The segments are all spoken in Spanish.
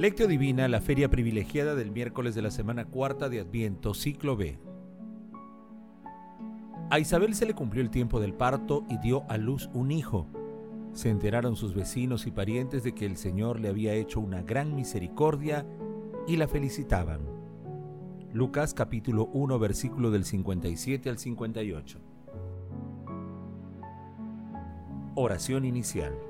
Lectio Divina, la feria privilegiada del miércoles de la semana cuarta de Adviento, ciclo B. A Isabel se le cumplió el tiempo del parto y dio a luz un hijo. Se enteraron sus vecinos y parientes de que el Señor le había hecho una gran misericordia y la felicitaban. Lucas capítulo 1 versículo del 57 al 58. Oración inicial.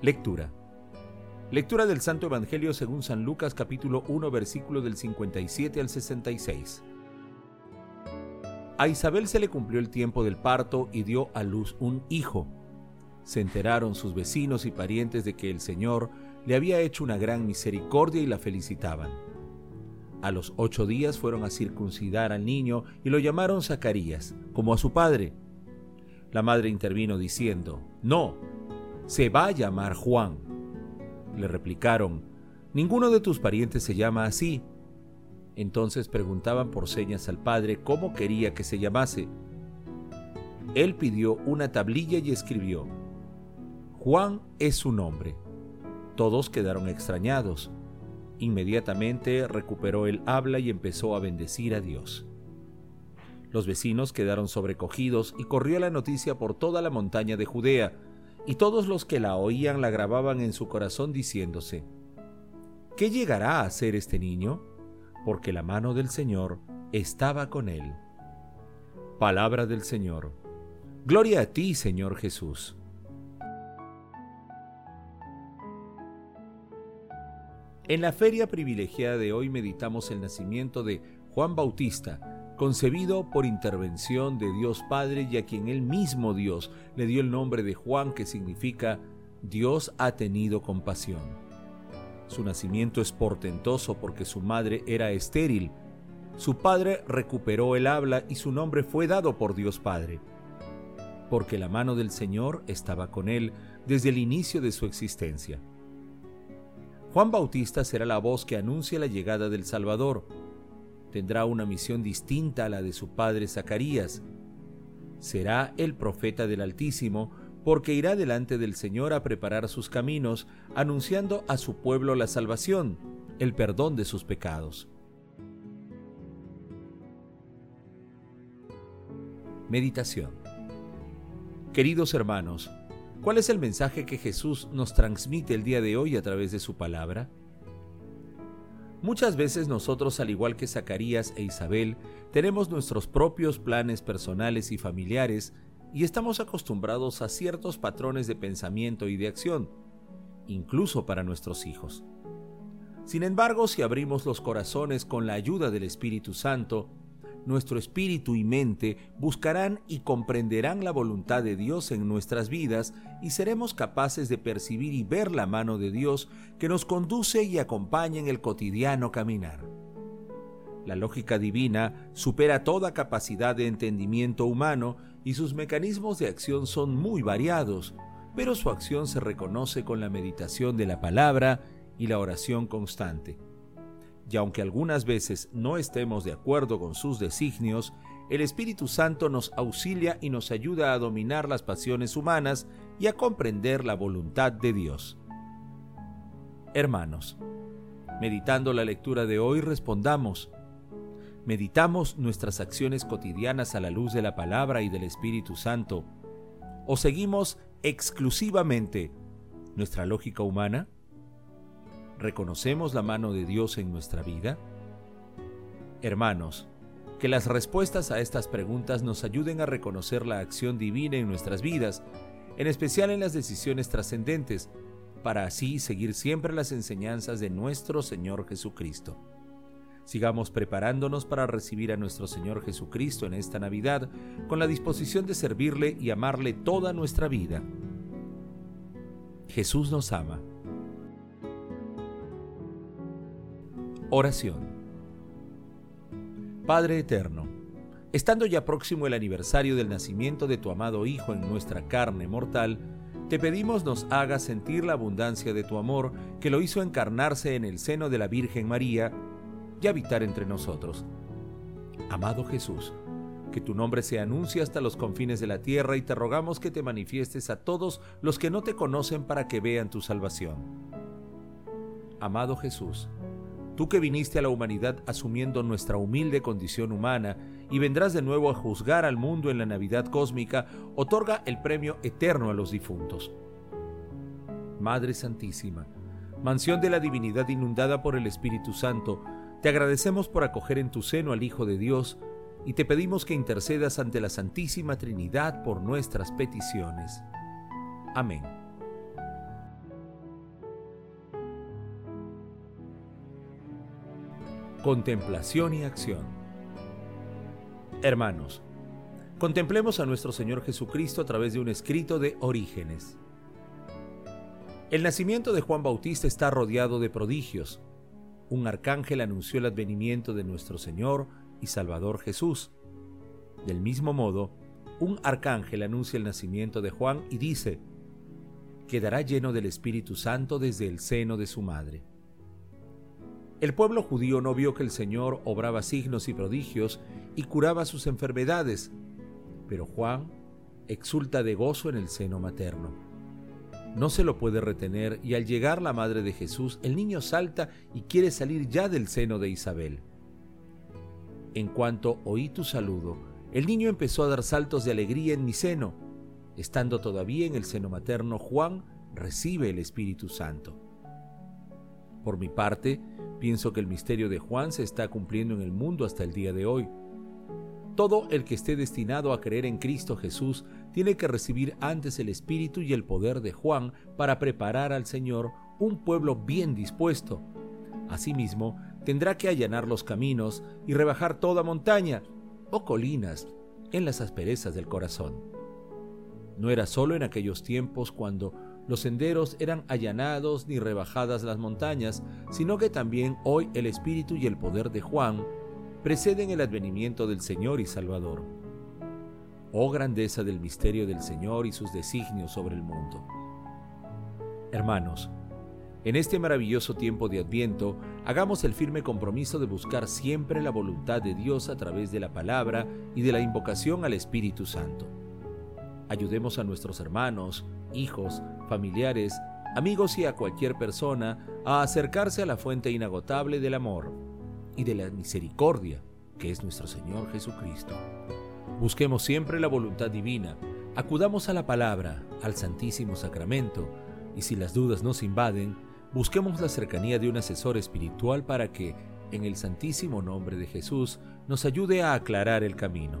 Lectura. Lectura del Santo Evangelio según San Lucas capítulo 1 versículo del 57 al 66. A Isabel se le cumplió el tiempo del parto y dio a luz un hijo. Se enteraron sus vecinos y parientes de que el Señor le había hecho una gran misericordia y la felicitaban. A los ocho días fueron a circuncidar al niño y lo llamaron Zacarías, como a su padre. La madre intervino diciendo, No, se va a llamar Juan. Le replicaron, ninguno de tus parientes se llama así. Entonces preguntaban por señas al padre cómo quería que se llamase. Él pidió una tablilla y escribió, Juan es su nombre. Todos quedaron extrañados. Inmediatamente recuperó el habla y empezó a bendecir a Dios. Los vecinos quedaron sobrecogidos y corrió la noticia por toda la montaña de Judea, y todos los que la oían la grababan en su corazón diciéndose, ¿qué llegará a hacer este niño? Porque la mano del Señor estaba con él. Palabra del Señor. Gloria a ti, Señor Jesús. En la feria privilegiada de hoy meditamos el nacimiento de Juan Bautista, concebido por intervención de Dios Padre y a quien él mismo Dios le dio el nombre de Juan que significa Dios ha tenido compasión. Su nacimiento es portentoso porque su madre era estéril. Su padre recuperó el habla y su nombre fue dado por Dios Padre, porque la mano del Señor estaba con él desde el inicio de su existencia. Juan Bautista será la voz que anuncia la llegada del Salvador, tendrá una misión distinta a la de su padre Zacarías. Será el profeta del Altísimo, porque irá delante del Señor a preparar sus caminos, anunciando a su pueblo la salvación, el perdón de sus pecados. Meditación Queridos hermanos, ¿cuál es el mensaje que Jesús nos transmite el día de hoy a través de su palabra? Muchas veces nosotros, al igual que Zacarías e Isabel, tenemos nuestros propios planes personales y familiares y estamos acostumbrados a ciertos patrones de pensamiento y de acción, incluso para nuestros hijos. Sin embargo, si abrimos los corazones con la ayuda del Espíritu Santo, nuestro espíritu y mente buscarán y comprenderán la voluntad de Dios en nuestras vidas y seremos capaces de percibir y ver la mano de Dios que nos conduce y acompaña en el cotidiano caminar. La lógica divina supera toda capacidad de entendimiento humano y sus mecanismos de acción son muy variados, pero su acción se reconoce con la meditación de la palabra y la oración constante y aunque algunas veces no estemos de acuerdo con sus designios, el Espíritu Santo nos auxilia y nos ayuda a dominar las pasiones humanas y a comprender la voluntad de Dios. Hermanos, meditando la lectura de hoy respondamos, ¿meditamos nuestras acciones cotidianas a la luz de la palabra y del Espíritu Santo? ¿O seguimos exclusivamente nuestra lógica humana? ¿Reconocemos la mano de Dios en nuestra vida? Hermanos, que las respuestas a estas preguntas nos ayuden a reconocer la acción divina en nuestras vidas, en especial en las decisiones trascendentes, para así seguir siempre las enseñanzas de nuestro Señor Jesucristo. Sigamos preparándonos para recibir a nuestro Señor Jesucristo en esta Navidad con la disposición de servirle y amarle toda nuestra vida. Jesús nos ama Oración. Padre Eterno, estando ya próximo el aniversario del nacimiento de tu amado Hijo en nuestra carne mortal, te pedimos nos hagas sentir la abundancia de tu amor que lo hizo encarnarse en el seno de la Virgen María y habitar entre nosotros. Amado Jesús, que tu nombre se anuncie hasta los confines de la tierra y te rogamos que te manifiestes a todos los que no te conocen para que vean tu salvación. Amado Jesús, tú que viniste a la humanidad asumiendo nuestra humilde condición humana y vendrás de nuevo a juzgar al mundo en la Navidad cósmica, otorga el premio eterno a los difuntos. Madre Santísima, mansión de la divinidad inundada por el Espíritu Santo, te agradecemos por acoger en tu seno al Hijo de Dios y te pedimos que intercedas ante la Santísima Trinidad por nuestras peticiones. Amén. Contemplación y acción. Hermanos, contemplemos a nuestro Señor Jesucristo a través de un escrito de Orígenes. El nacimiento de Juan Bautista está rodeado de prodigios. Un arcángel anunció el advenimiento de nuestro Señor y Salvador Jesús. Del mismo modo, un arcángel anuncia el nacimiento de Juan y dice, quedará lleno del Espíritu Santo desde el seno de su madre. El pueblo judío no vio que el Señor obraba signos y prodigios y curaba sus enfermedades, pero Juan exulta de gozo en el seno materno. No se lo puede retener y al llegar la madre de Jesús, el niño salta y quiere salir ya del seno de Isabel. En cuanto oí tu saludo, el niño empezó a dar saltos de alegría en mi seno. Estando todavía en el seno materno, Juan recibe el Espíritu Santo. Por mi parte, pienso que el misterio de Juan se está cumpliendo en el mundo hasta el día de hoy. Todo el que esté destinado a creer en Cristo Jesús tiene que recibir antes el Espíritu y el poder de Juan para preparar al Señor un pueblo bien dispuesto. Asimismo, tendrá que allanar los caminos y rebajar toda montaña o colinas en las asperezas del corazón. No era solo en aquellos tiempos cuando los senderos eran allanados ni rebajadas las montañas, sino que también hoy el espíritu y el poder de Juan preceden el advenimiento del Señor y Salvador. Oh grandeza del misterio del Señor y sus designios sobre el mundo. Hermanos, en este maravilloso tiempo de Adviento, hagamos el firme compromiso de buscar siempre la voluntad de Dios a través de la palabra y de la invocación al Espíritu Santo. Ayudemos a nuestros hermanos, hijos, familiares, amigos y a cualquier persona a acercarse a la fuente inagotable del amor y de la misericordia, que es nuestro Señor Jesucristo. Busquemos siempre la voluntad divina, acudamos a la palabra, al Santísimo Sacramento, y si las dudas nos invaden, busquemos la cercanía de un asesor espiritual para que, en el santísimo nombre de Jesús, nos ayude a aclarar el camino.